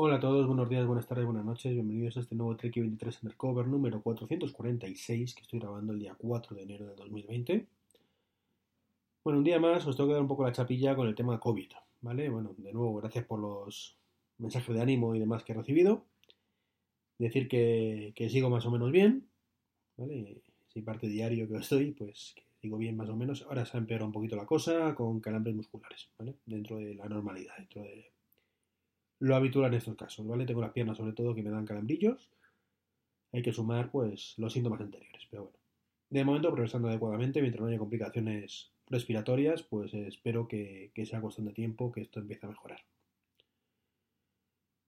Hola a todos, buenos días, buenas tardes, buenas noches, bienvenidos a este nuevo Trek 23 Undercover número 446 que estoy grabando el día 4 de enero de 2020. Bueno, un día más os tengo que dar un poco la chapilla con el tema COVID, ¿vale? Bueno, de nuevo, gracias por los mensajes de ánimo y demás que he recibido. Decir que, sigo más o menos bien, ¿vale? Si parte diario que estoy, pues que sigo bien más o menos. Ahora se ha empeorado un poquito la cosa con calambres musculares, ¿vale? Dentro de la normalidad, dentro de lo habitual en estos casos, ¿vale? Tengo las piernas sobre todo que me dan calambrillos. Hay que sumar, pues, los síntomas anteriores, pero bueno. De momento, progresando adecuadamente, mientras no haya complicaciones respiratorias, pues espero que, sea cuestión de tiempo que esto empiece a mejorar.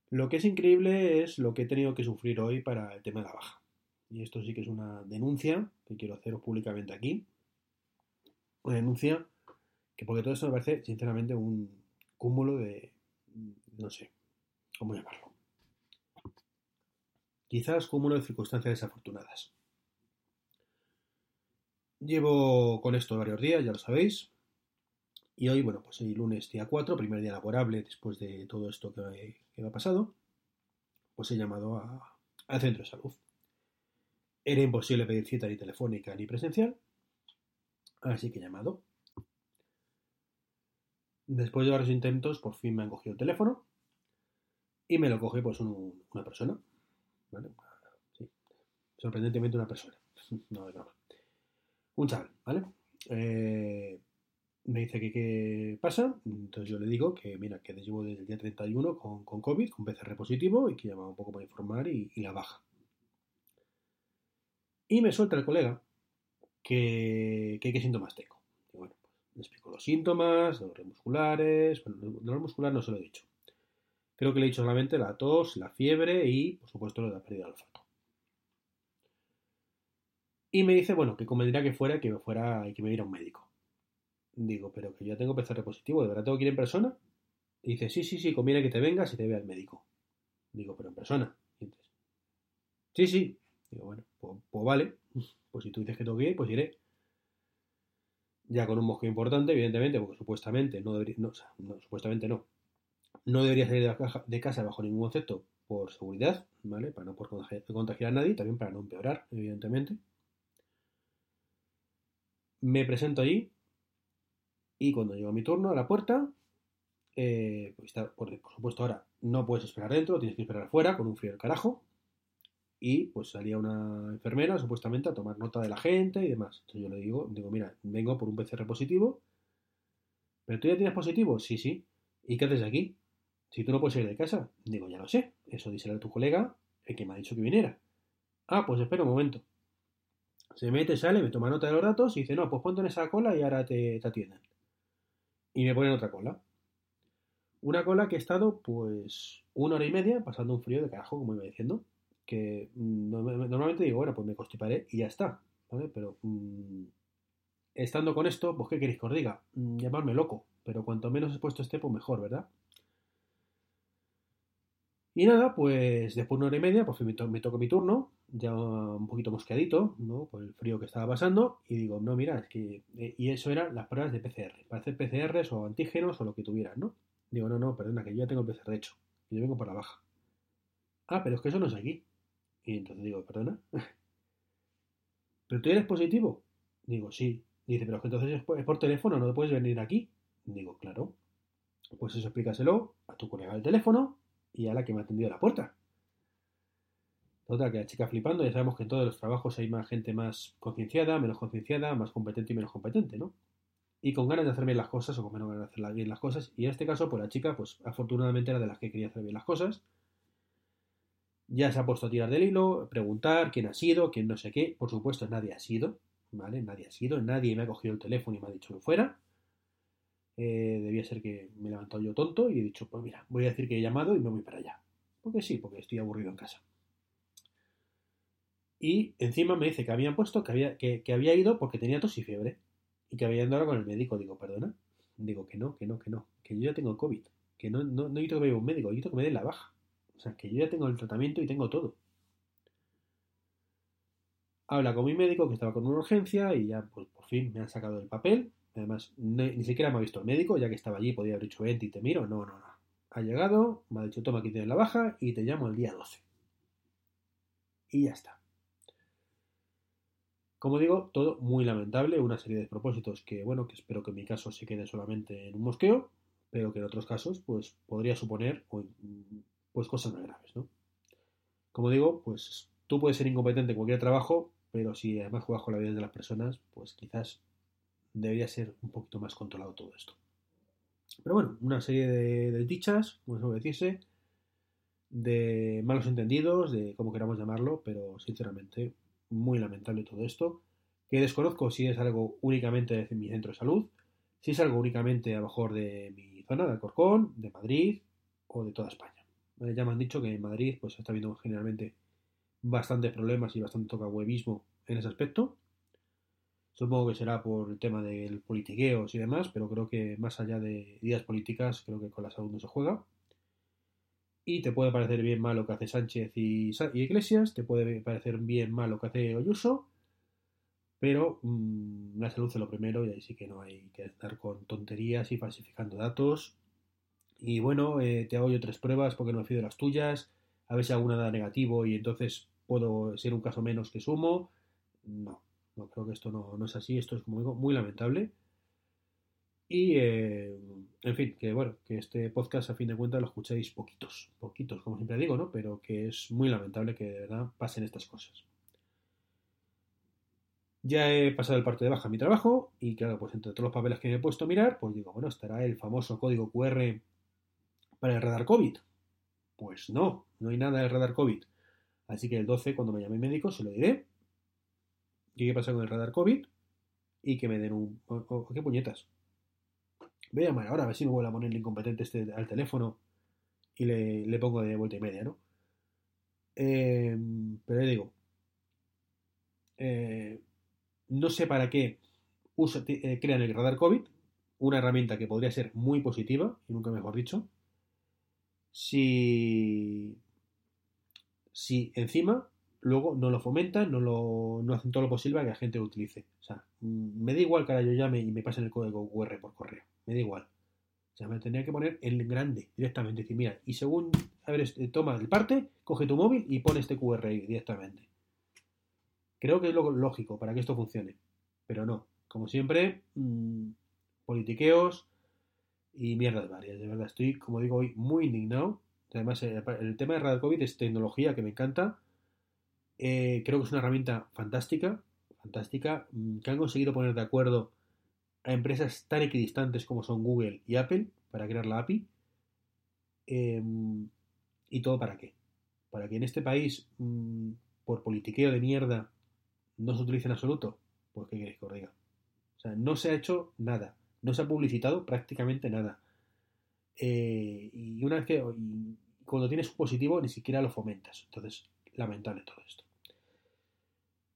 Lo que es increíble es lo que he tenido que sufrir hoy para el tema de la baja. Y esto sí que es una denuncia que quiero hacer públicamente aquí. Una denuncia que porque todo esto me parece sinceramente un cúmulo de, no sé, ¿cómo llamarlo? Quizás cúmulo de circunstancias desafortunadas. Llevo con esto varios días, ya lo sabéis. Y hoy, bueno, pues el lunes día 4, primer día laborable después de todo esto que, que me ha pasado, pues he llamado a, al centro de salud. Era imposible pedir cita ni telefónica ni presencial, así que he llamado. Después de varios intentos, por fin me han cogido el teléfono y me lo coge pues un, una persona. ¿vale? Sí. Sorprendentemente una persona. No de. Un chaval, ¿vale? Eh, me dice que qué pasa. Entonces yo le digo que, mira, que llevo desde el día 31 con, con COVID, con PCR positivo y que llamaba un poco para informar y, y la baja. Y me suelta el colega que, que qué síntomas tengo. Y bueno, pues le explico los síntomas, dolores musculares. Bueno, dolor muscular no se lo he dicho. Creo que le he dicho solamente la tos, la fiebre y, por supuesto, lo de la pérdida del olfato. Y me dice, bueno, que convendría que fuera, que fuera y que me viera un médico. Digo, pero que yo ya tengo PCR positivo, ¿de verdad tengo que ir en persona? Y dice, sí, sí, sí, conviene que te vengas y te vea el médico. Digo, pero en persona. Y sí, sí. Digo, bueno, pues, pues, vale. Pues si tú dices que tengo que ir, pues iré. Ya con un mosqueo importante, evidentemente, porque supuestamente no debería, no, no, supuestamente no. No debería salir de, casa bajo ningún concepto por seguridad, ¿vale? Para no por contagiar, contagiar a nadie, también para no empeorar, evidentemente. Me presento allí y cuando llega mi turno a la puerta, eh, pues está, por, por, supuesto ahora no puedes esperar dentro, tienes que esperar afuera con un frío del carajo. Y pues salía una enfermera supuestamente a tomar nota de la gente y demás. Entonces yo le digo, digo, mira, vengo por un PCR positivo. ¿Pero tú ya tienes positivo? Sí, sí. ¿Y qué haces aquí? Si tú no puedes ir de casa. Digo, ya lo sé. Eso díselo a tu colega, el que me ha dicho que viniera. Ah, pues espera un momento. Se mete, sale, me toma nota de los datos y dice, no, pues ponte en esa cola y ahora te, atienden y me ponen otra cola. Una cola que he estado pues una hora y media pasando un frío de carajo, como iba diciendo, que normalmente digo, bueno, pues me constiparé y ya está, ¿vale? Pero mmm, estando con esto, pues ¿qué queréis que os diga? Mm, llamarme loco, pero cuanto menos expuesto esté, pues mejor, ¿verdad? Y nada, pues después de una hora y media, pues me, to me toco mi turno, ya un poquito mosqueadito, ¿no? Por el frío que estaba pasando, y digo, no, mira, es que. Eh, y eso eran las pruebas de PCR, para hacer PCRs o antígenos o lo que tuvieran, ¿no? Digo, no, no, perdona, que yo ya tengo el PCR hecho, y yo vengo por la baja. Ah, pero es que eso no es aquí. Y entonces digo, perdona. ¿Pero tú eres positivo? Digo, sí. Dice, pero es que entonces es por, teléfono, no puedes venir aquí. Digo, claro. Pues eso explícaselo a tu colega del teléfono y a la que me ha atendido la puerta. Total, que la chica flipando, ya sabemos que en todos los trabajos hay más gente más concienciada, menos concienciada, más competente y menos competente, ¿no? Y con ganas de hacer bien las cosas o con menos ganas de hacer bien las cosas. Y en este caso, pues la chica, pues afortunadamente era de las que quería hacer bien las cosas. Ya se ha puesto a tirar del hilo, preguntar quién ha sido, quién no sé qué. Por supuesto, nadie ha sido, ¿vale? Nadie ha sido, nadie me ha cogido el teléfono y me ha dicho que fuera. Eh, debía ser que me he levantado yo tonto y he dicho, pues mira, voy a decir que he llamado y me voy para allá. Porque sí, porque estoy aburrido en casa. Y encima me dice que habían puesto que había, que, había ido porque tenía tos y fiebre. Y que había ido ahora con el médico. Digo, perdona. Digo que no, que no, que no. Que yo ya tengo COVID. Que no, no, no necesito que me un médico, necesito que me den la baja. O sea, que yo ya tengo el tratamiento y tengo todo. Habla con mi médico que estaba con una urgencia y ya pues, por fin me han sacado el papel Además, ni, siquiera me ha visto el médico, ya que estaba allí, podía haber dicho, vente y te miro. No, no, no. ha llegado, me ha dicho, toma, aquí tienes la baja y te llamo el día 12. Y ya está. Como digo, todo muy lamentable, una serie de propósitos que, bueno, que espero que en mi caso se quede solamente en un mosqueo, pero que en otros casos, pues, podría suponer, pues, cosas más graves, ¿no? Como digo, pues, tú puedes ser incompetente en cualquier trabajo, pero si además juegas con la vida de las personas, pues quizás debería ser un poquito más controlado todo esto. Pero bueno, una serie de, dichas, como suele decirse, de malos entendidos, de como queramos llamarlo, pero sinceramente muy lamentable todo esto, que desconozco si es algo únicamente de mi centro de salud, si es algo únicamente a lo mejor de mi zona, de Alcorcón, de Madrid o de toda España. Ya me han dicho que en Madrid pues está habiendo generalmente bastantes problemas y bastante toca huevismo en ese aspecto. Supongo que será por el tema del politiqueos y demás, pero creo que más allá de ideas políticas, creo que con la salud no se juega. Y te puede parecer bien mal lo que hace Sánchez y, Iglesias, te puede parecer bien mal lo que hace Oyuso, pero la salud es lo primero y ahí sí que no hay que estar con tonterías y falsificando datos. Y bueno, eh, te hago yo tres pruebas porque no me fío de las tuyas, a ver si alguna da negativo y entonces puedo ser un caso menos que sumo. No, no creo que esto no, es así, esto es como digo, muy lamentable. Y, eh, en fin, que bueno, que este podcast a fin de cuentas lo escucháis poquitos, poquitos, como siempre digo, ¿no? Pero que es muy lamentable que de verdad pasen estas cosas. Ya he pasado el parte de baja a mi trabajo y claro, pues entre todos los papeles que me he puesto a mirar, pues digo, bueno, estará el famoso código QR para el radar COVID. Pues no, no hay nada del radar COVID. Así que el 12, cuando me llame médico, se lo diré qué pasa con el radar COVID y que me den un... ¿Qué puñetas? Voy a llamar ahora a ver si me vuelvo a poner incompetente este al teléfono y le, pongo de vuelta y media, ¿no? Em, pero le digo, eh, no sé para qué eh, crean el radar COVID, una herramienta que podría ser muy positiva, y nunca mejor dicho, si, si encima luego no lo fomentan, no, lo, no hacen todo lo posible para que la gente lo utilice. O sea, mm, me da igual que ahora yo llame y me pasen el código QR por correo. Me da igual. O sea, me tendría que poner en grande directamente. Decir, mira, y según, a ver, este, toma el parte, coge tu móvil y pone este QR directamente. Creo que es lo lógico para que esto funcione. Pero no. Como siempre, mmm, politiqueos y mierdas varias. De verdad, estoy, como digo hoy, muy indignado. Además, el, el tema de Radio COVID es tecnología que me encanta eh, creo que es una herramienta fantástica, fantástica, mm, que han conseguido poner de acuerdo a empresas tan equidistantes como son Google y Apple para crear la API. Em, ¿Y todo para qué? Para que en este país, mm, por politiqueo de mierda, no se utilice en absoluto. Pues qué queréis que os diga. O sea, no se ha hecho nada. No se ha publicitado prácticamente nada. Eh, y una vez que. cuando tienes un positivo, ni siquiera lo fomentas. Entonces, lamentable todo esto.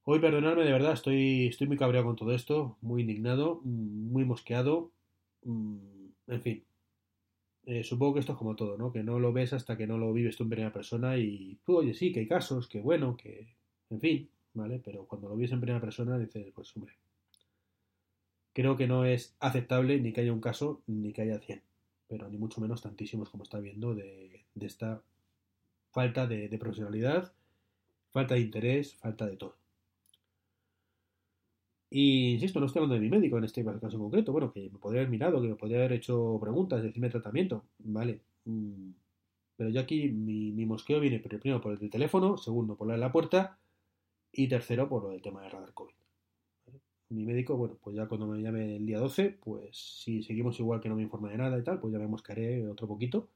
Hoy, perdonadme, de verdad, estoy, estoy muy cabreado con todo esto, muy indignado, mm, muy mosqueado. Mm, en fin, eh, supongo que esto es como todo, ¿no? Que no lo ves hasta que no lo vives tú en primera persona y tú, oye, sí, que hay casos, que bueno, que. En fin, ¿vale? Pero cuando lo vives en primera persona dices, pues hombre. Creo que no es aceptable ni que haya un caso ni que haya 100, pero ni mucho menos tantísimos como está viendo de, esta falta de profesionalidad, falta de interés, falta de todo. Y insisto, no estoy hablando de mi médico en este caso concreto. Bueno, que me podría haber mirado, que me podría haber hecho preguntas, decirme tratamiento. Vale. Mm, pero yo aquí mi, mosqueo viene primero por el teléfono, segundo por la de la puerta y tercero por lo del tema del radar COVID. Mi médico, bueno, pues ya cuando me llame el día 12, pues si seguimos igual que no me informa de nada y tal, pues ya me moscaré otro poquito.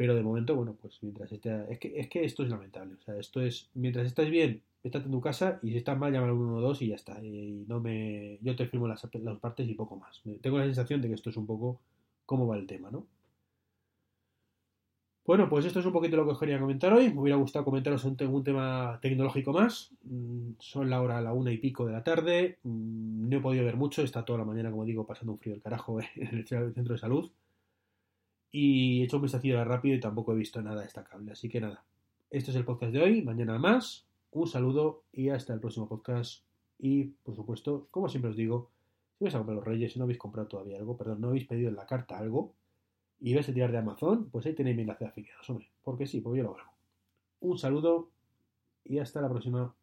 Pero de momento, bueno, pues mientras esté... Es que, es que esto es lamentable. O sea, esto es... Mientras estás bien estate en tu casa y si estás mal, llama al 112 y ya está. Y no me, yo te firmo las, las partes y poco más. Tengo la sensación de que esto es un poco cómo va el tema, ¿no? Bueno, pues esto es un poquito lo que os quería comentar hoy. Me hubiera gustado comentaros un, un tema tecnológico más. Mm, son la hora, la una y pico de la tarde. Mm, no he podido ver mucho. Está toda la mañana, como digo, pasando un frío del carajo en el centro de salud. Y he hecho un vistacillo rápido y tampoco he visto nada destacable. Así que nada, este es el podcast de hoy. Mañana más. Un saludo y hasta el próximo podcast. Y por supuesto, como siempre os digo, si vais a comprar los Reyes, si no habéis comprado todavía algo, perdón, no habéis pedido en la carta algo, y ves a tirar de Amazon, pues ahí tenéis mi enlace de afiliados, hombre. Porque sí, pues yo lo hago. Un saludo y hasta la próxima.